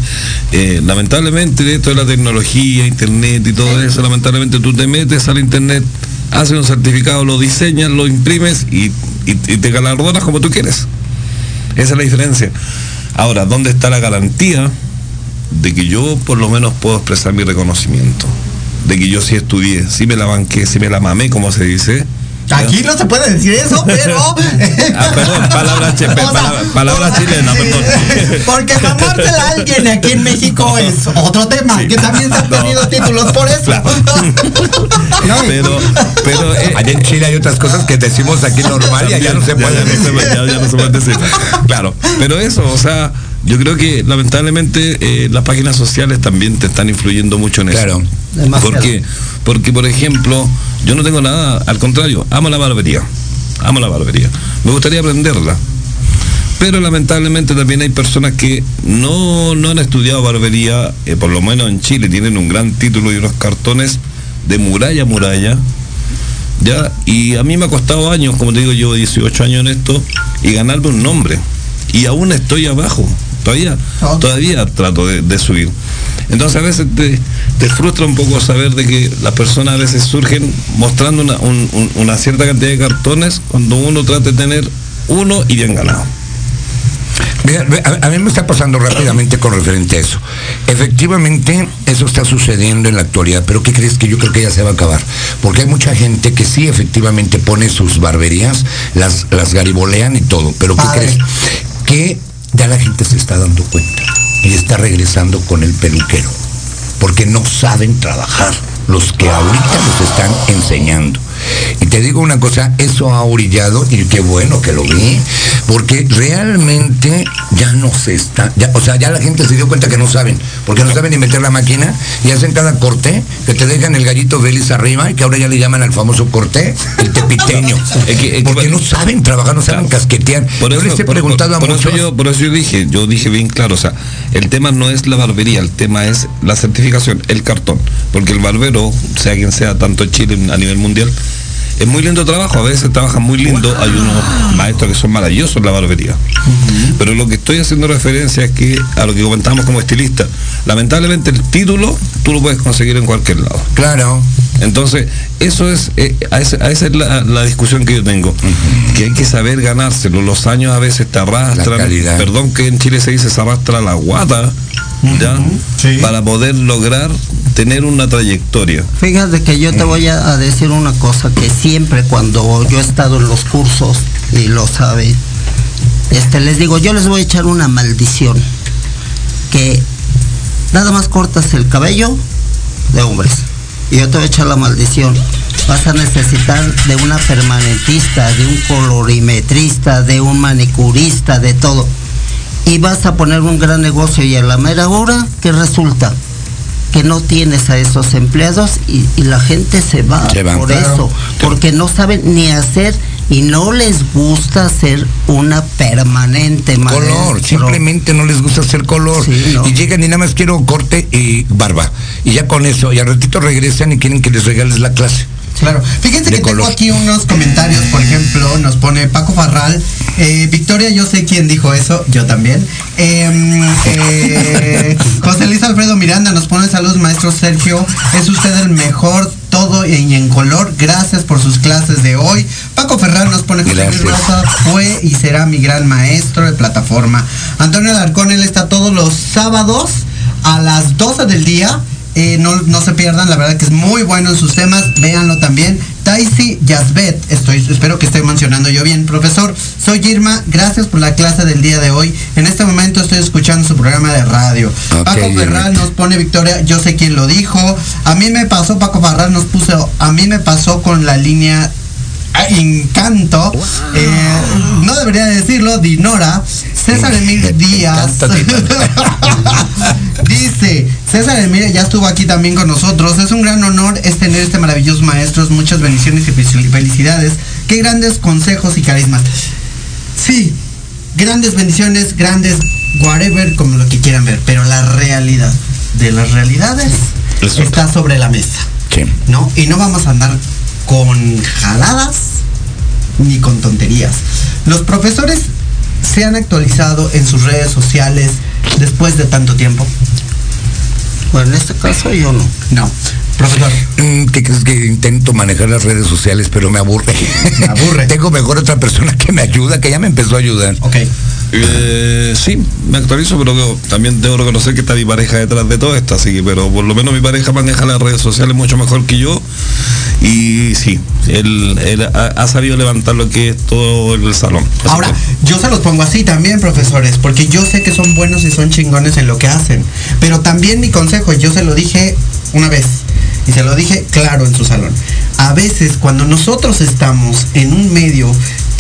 eh, lamentablemente esto de la tecnología, internet y todo eso, lamentablemente tú te metes al internet, haces un certificado, lo diseñas, lo imprimes y, y- y te galardonas como tú quieres. Esa es la diferencia. Ahora, ¿dónde está la garantía de que yo por lo menos puedo expresar mi reconocimiento? De que yo sí estudié, sí me la banqué, sí me la mamé, como se dice.
Aquí no se puede decir eso, pero.
Ah, perdón, palabra, che-
O sea,
palabra, palabra chilena, perdón.
Porque mamársela a alguien aquí en México es otro tema, que también se han tenido títulos por eso.
Pero, pero eh,
Allá en Chile hay otras cosas que decimos aquí normal y allá no se
Ya,
puede
ya no se
decir.
ya- ya no se puede decir. Claro, pero eso, o sea, yo creo que lamentablemente eh, las páginas sociales también te están influyendo mucho en eso.
Claro.
Demasiado.
Porque, porque, por ejemplo, yo no tengo nada, al contrario, amo la barbería. Amo la barbería. Me gustaría aprenderla. Pero lamentablemente también hay personas que no, no han estudiado barbería, eh, por lo menos en Chile, tienen un gran título y unos cartones de muralla a muralla. ¿ya? Y a mí me ha costado años, como te digo, llevo 18 años en esto, y ganarme un nombre. Y aún estoy abajo, todavía, todavía trato de, de subir. Entonces a veces te, te frustra un poco saber de que las personas a veces surgen mostrando una, un- un- una cierta cantidad de cartones cuando uno trata de tener uno y bien ganado.
A, a mí me está pasando rápidamente con referente a eso. Efectivamente, eso está sucediendo en la actualidad, pero ¿qué crees que yo creo que ya se va a acabar? Porque hay mucha gente que sí efectivamente pone sus barberías, las, las garibolean y todo, pero ¿qué
Padre.
crees? Que ya la gente se está dando cuenta y está regresando con el peluquero, porque no saben trabajar los que ahorita los están enseñando. Y te digo una cosa, eso ha orillado y qué bueno que lo vi, porque realmente ya no se está, ya, o sea, ya la gente se dio cuenta que no saben, porque no saben ni meter la máquina y hacen cada corte que te dejan el gallito Vélez arriba y que ahora ya le llaman al famoso corte el tepiteño. Porque no saben trabajar, no saben casquetear.
Por
yo
eso,
les he preguntado
por-
a
por eso
muchos.
yo, por eso yo dije, yo dije bien claro, o sea, el tema no es la barbería, el tema es la certificación, el cartón, porque el barbero, sea quien sea, tanto en Chile a nivel mundial, es muy lindo trabajo, a veces trabajan muy lindo, hay unos maestros que son maravillosos en la barbería. Pero lo que estoy haciendo referencia es que a lo que comentábamos como estilista, lamentablemente el título tú lo puedes conseguir en cualquier lado.
Claro.
Entonces, eso es, eh, a, esa es la, la discusión que yo tengo, que hay que saber ganárselo. Los años a veces te arrastran, perdón que en Chile se dice se arrastra la guata, ¿ya? Para poder lograr tener una trayectoria.
Fíjate que yo te voy a, a decir una cosa que siempre cuando yo he estado en los cursos y lo sabe, este les digo, yo les voy a echar una maldición que nada más cortas el cabello de hombres y yo te voy a echar la maldición vas a necesitar de una permanentista, de un colorimetrista, de un manicurista, de todo. Y vas a poner un gran negocio y a la mera hora, ¿qué resulta? que no tienes a esos empleados y, la gente se va por eso, porque no saben ni hacer y no les gusta hacer una permanente
color simplemente no les gusta hacer color. Y llegan y nada más quiero corte y barba. Y ya con eso y al ratito regresan y quieren que les regales la clase
Claro. Fíjense que tengo aquí unos comentarios, por ejemplo, nos pone Paco Farral. Eh, Victoria, yo sé quién dijo eso, yo también. Em, eh, José Luis Alfredo Miranda nos pone saludos, maestro Sergio. Es usted el mejor todo y en color. Gracias por sus clases de hoy. Paco Ferral nos pone José Rosa fue y será mi gran maestro de plataforma. Antonio Alarcón, él está todos los sábados a las 12 del día eh, no, se pierdan, la verdad que es muy bueno en sus temas, véanlo también. Taisi Yazbet, estoy, espero que esté mencionando yo bien. Profesor, soy Irma, gracias por la clase del día de hoy. En este momento estoy escuchando su programa de radio. Paco Ferral nos pone Victoria, yo sé quién lo dijo. A mí me pasó, Paco Ferral nos puso, a mí me pasó con la línea encanto, eh, no debería decirlo, Dinora, César Emil Díaz. Dice, César Emil ya estuvo aquí también con nosotros. Es un gran honor es tener este maravilloso maestro. Muchas bendiciones y felicidades. Qué grandes consejos y carismas. Sí, grandes bendiciones, grandes whatever, como lo que quieran ver. Pero la realidad de las realidades está sobre la mesa. ¿No? Y no vamos a andar con jaladas ni con tonterías. Los profesores se han actualizado en sus redes sociales después de tanto tiempo.
Bueno, en este caso yo no.
No. Profesor.
Mm, ¿Qué crees que intento manejar las redes sociales, pero me aburre? Me aburre. Tengo mejor otra persona que me ayuda, que ya me empezó a ayudar.
Ok.
Eh, sí, me actualizo, pero también tengo que reconocer que está mi pareja detrás de todo esto, así que, pero por lo menos mi pareja maneja las redes sociales mucho mejor que yo. Y sí, él, ha, sabido levantar lo que es todo el salón.
Ahora, yo se los pongo así también, profesores, porque yo sé que son buenos y son chingones en lo que hacen. Pero también mi consejo, yo se lo dije una vez, y se lo dije claro en su salón. A veces cuando nosotros estamos en un medio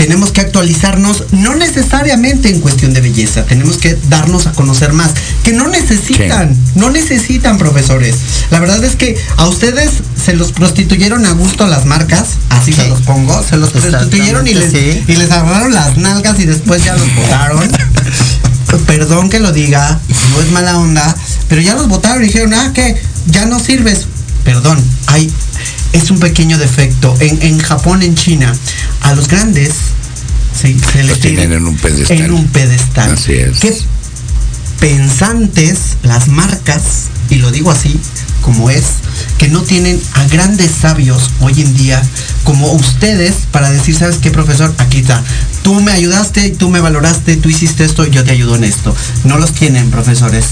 tenemos que actualizarnos, no necesariamente en cuestión de belleza, tenemos que darnos a conocer más, que no necesitan, no necesitan profesores. La verdad es que a ustedes se los prostituyeron a gusto las marcas, así se los pongo, se los prostituyeron y les, y les agarraron las nalgas y después ya los botaron. Perdón que lo diga, no es mala onda, pero ya los votaron y dijeron, ah, que ya no sirves. Perdón, hay es un pequeño defecto. En, en Japón, en China, a los grandes se, les
tienen en un pedestal.
En un pedestal.
Así es.
Qué pensantes las marcas, y lo digo así como es, que no tienen a grandes sabios hoy en día como ustedes para decir, ¿sabes qué, profesor? Aquí está. Tú me ayudaste, tú me valoraste, tú hiciste esto, yo te ayudo en esto. No los tienen, profesores.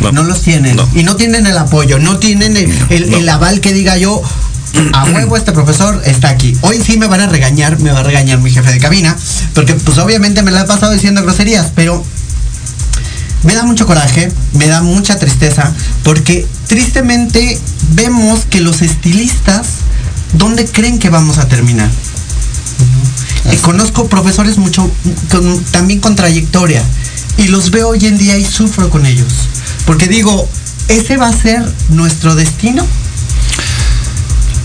No, no, los tienen. Y no tienen el apoyo, no tienen el aval que diga yo, a huevo este profesor está aquí. Hoy sí me van a regañar, me va a regañar mi jefe de cabina, porque pues obviamente me la he pasado diciendo groserías, pero me da mucho coraje, me da mucha tristeza, porque tristemente vemos que los estilistas, ¿dónde creen que vamos a terminar? Conozco profesores mucho, también con trayectoria, y los veo hoy en día y sufro con ellos, porque digo, ¿ese va a ser nuestro destino?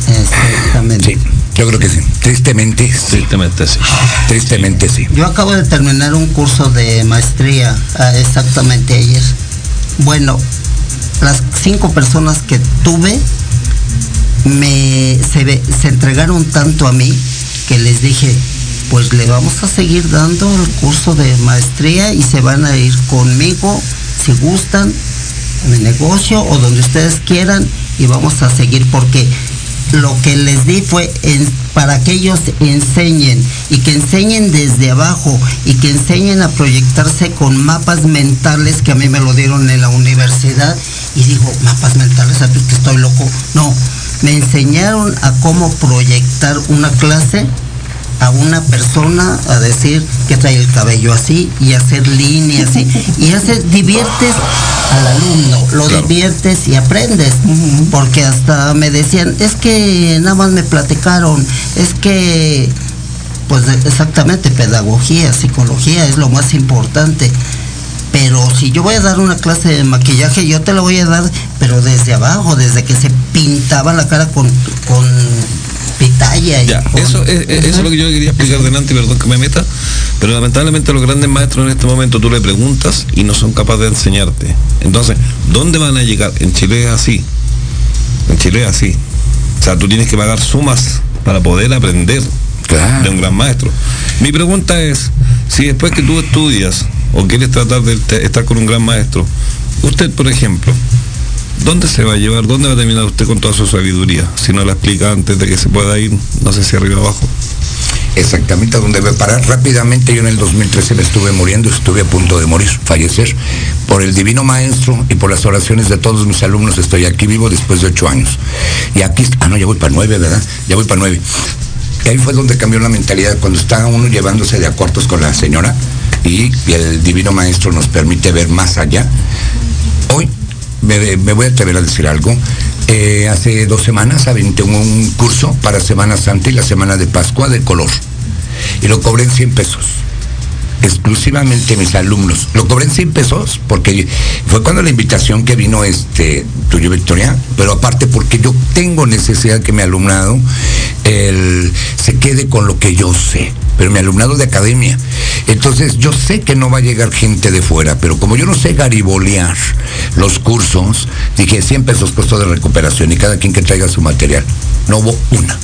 Exactamente. Sí, yo creo que sí. Tristemente.
Tristemente sí.
Tristemente sí.
Yo acabo de terminar un curso de maestría ah, exactamente ayer. Bueno, las cinco personas que tuve me se, se entregaron tanto a mí que les dije, pues le vamos a seguir dando el curso de maestría y se van a ir conmigo si gustan en el negocio o donde ustedes quieran y vamos a seguir porque lo que les di fue para que ellos enseñen y que enseñen desde abajo y que enseñen a proyectarse con mapas mentales que a mí me lo dieron en la universidad y digo, mapas mentales, ¿sabes que estoy loco? No, me enseñaron a cómo proyectar una clase a una persona a decir que trae el cabello así y hacer líneas así y hace diviertes al alumno, lo diviertes y aprendes. Porque hasta me decían, es que nada más me platicaron, es que, pues exactamente, pedagogía, psicología es lo más importante. Pero si yo voy a dar una clase de maquillaje, yo te la voy a dar, pero desde abajo, desde que se pintaba la cara con, con pitaya.
Ya, eso, es, eso es lo que yo quería explicar delante, perdón que me meta, pero lamentablemente los grandes maestros en este momento tú le preguntas y no son capaces de enseñarte. Entonces, ¿dónde van a llegar? En Chile es así. En Chile es así. O sea, tú tienes que pagar sumas para poder aprender de un gran maestro. Mi pregunta es, si después que tú estudias o quieres tratar de estar con un gran maestro, usted, por ejemplo, ¿dónde se va a llevar? ¿Dónde va a terminar usted con toda su sabiduría? Si no la explica antes de que se pueda ir, no sé si arriba o abajo.
Exactamente a donde debe parar. Rápidamente yo en el 2013 me estuve muriendo, estuve a punto de morir, fallecer. Por el divino maestro y por las oraciones de todos mis alumnos estoy aquí vivo después de ocho años. Y aquí, ah no, ya voy para nueve, ¿verdad? Ya voy para nueve. Y ahí fue donde cambió la mentalidad, cuando estaba uno llevándose de acuerdos con la señora y, el divino maestro nos permite ver más allá. Hoy me, voy a atrever a decir algo. Eh, hace dos semanas aventé un curso para Semana Santa y la Semana de Pascua de color. Y lo cobré en 100 pesos. Exclusivamente mis alumnos. Lo cobré en 100 pesos porque fue cuando la invitación que vino este tuyo Victoria, pero aparte porque yo tengo necesidad que mi alumnado se quede con lo que yo sé pero mi alumnado de academia. Entonces yo sé que no va a llegar gente de fuera, pero como yo no sé garibolear los cursos, dije 100 pesos costo de recuperación y cada quien que traiga su material. No hubo una.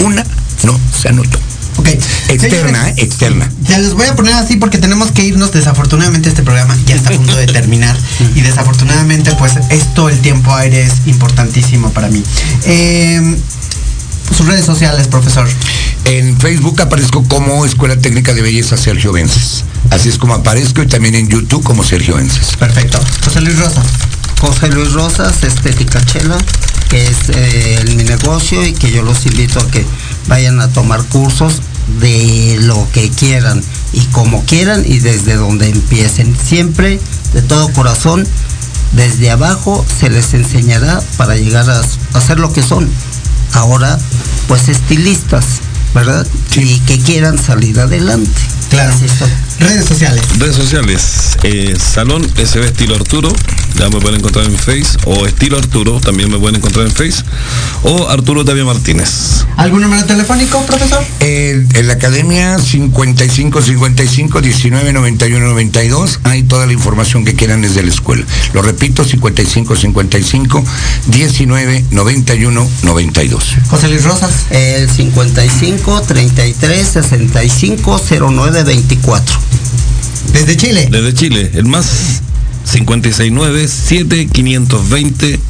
Una no se anotó.
Ok.
Externa, ¿eh? externa.
Ya les voy a poner así porque tenemos que irnos. Desafortunadamente este programa ya está a punto de terminar. y desafortunadamente pues esto, el tiempo aire es importantísimo para mí. Eh, sus redes sociales, profesor.
En Facebook aparezco como Escuela Técnica de Belleza Sergio Vences. Así es como aparezco y también en YouTube como Sergio Vences.
Perfecto. José Luis Rosas.
José Luis Rosas, Estética Chela, que es eh, mi negocio y que yo los invito a que vayan a tomar cursos de lo que quieran y como quieran y desde donde empiecen. Siempre, de todo corazón, desde abajo se les enseñará para llegar a, a ser lo que son. Ahora, pues estilistas ¿verdad? Y que quieran salir adelante.
Claro. Redes sociales.
Redes sociales. Eh, Salón SB Estilo Arturo, ya me pueden encontrar en Face. O Estilo Arturo, también me pueden encontrar en Face. O Arturo Tavia Martínez.
¿Algún número telefónico, profesor?
en la academia 55 55 19 91 92. Hay toda la información que quieran desde la escuela. Lo repito, 55 55 19 91 92.
José Luis Rosas.
El 55 33 65 09 24.
¿Desde Chile?
Desde Chile, el más 569 7520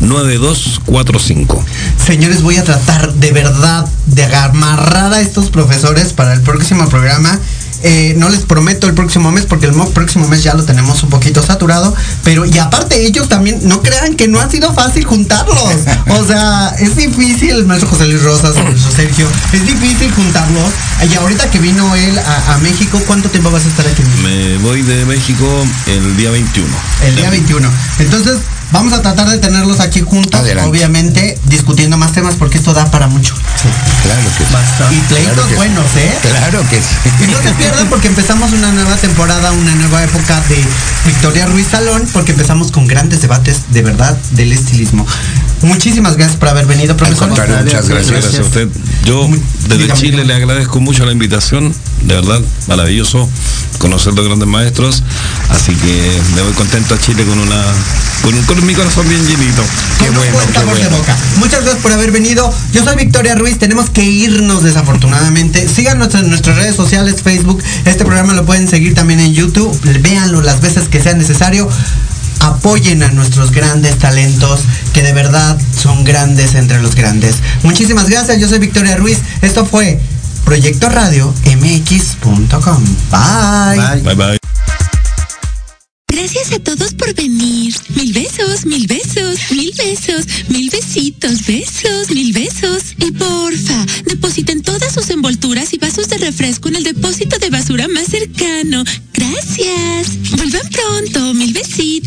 9245.
Señores, voy a tratar de verdad de amarrar a estos profesores para el próximo programa eh, no les prometo el próximo mes porque el próximo mes ya lo tenemos un poquito saturado, pero y aparte ellos también, no crean que no ha sido fácil juntarlos. O sea, es difícil, el maestro José Luis Rosas, el maestro Sergio, es difícil juntarlos. Y ahorita que vino él a, México, ¿cuánto tiempo vas a estar aquí?
Me voy de México el día 21.
El día 21. Entonces, Vamos a tratar de tenerlos aquí juntos, obviamente, discutiendo más temas porque esto da para mucho.
Sí, claro que sí.
Y pleitos buenos, ¿eh?
Claro que sí.
Y no se pierdan porque empezamos una nueva temporada, una nueva época de Victoria Ruiz Salón, porque empezamos con grandes debates de verdad del estilismo. Muchísimas gracias por haber venido, profesor.
muchas gracias.
Gracias a usted. Yo desde Chile le agradezco mucho la invitación, de verdad, maravilloso conocer los grandes maestros, así que me voy contento a Chile con una con, mi corazón bien llenito.
Qué bueno, qué boca. Muchas gracias por haber venido. Yo soy Victoria Ruiz, tenemos que irnos desafortunadamente. Síganos en nuestras redes sociales, Facebook. Este programa lo pueden seguir también en YouTube. Véanlo las veces que sea necesario apoyen a nuestros grandes talentos que de verdad son grandes entre los grandes. Muchísimas gracias, yo soy Victoria Ruiz. Esto fue Proyecto Radio MX.com. Bye.
Bye bye.
Gracias a todos por venir. Mil besos, mil besos, mil besos, mil besitos, besos, mil besos. Y porfa, depositen todas sus envolturas y vasos de refresco en el depósito de basura más cercano. Gracias. Vuelvan pronto. Mil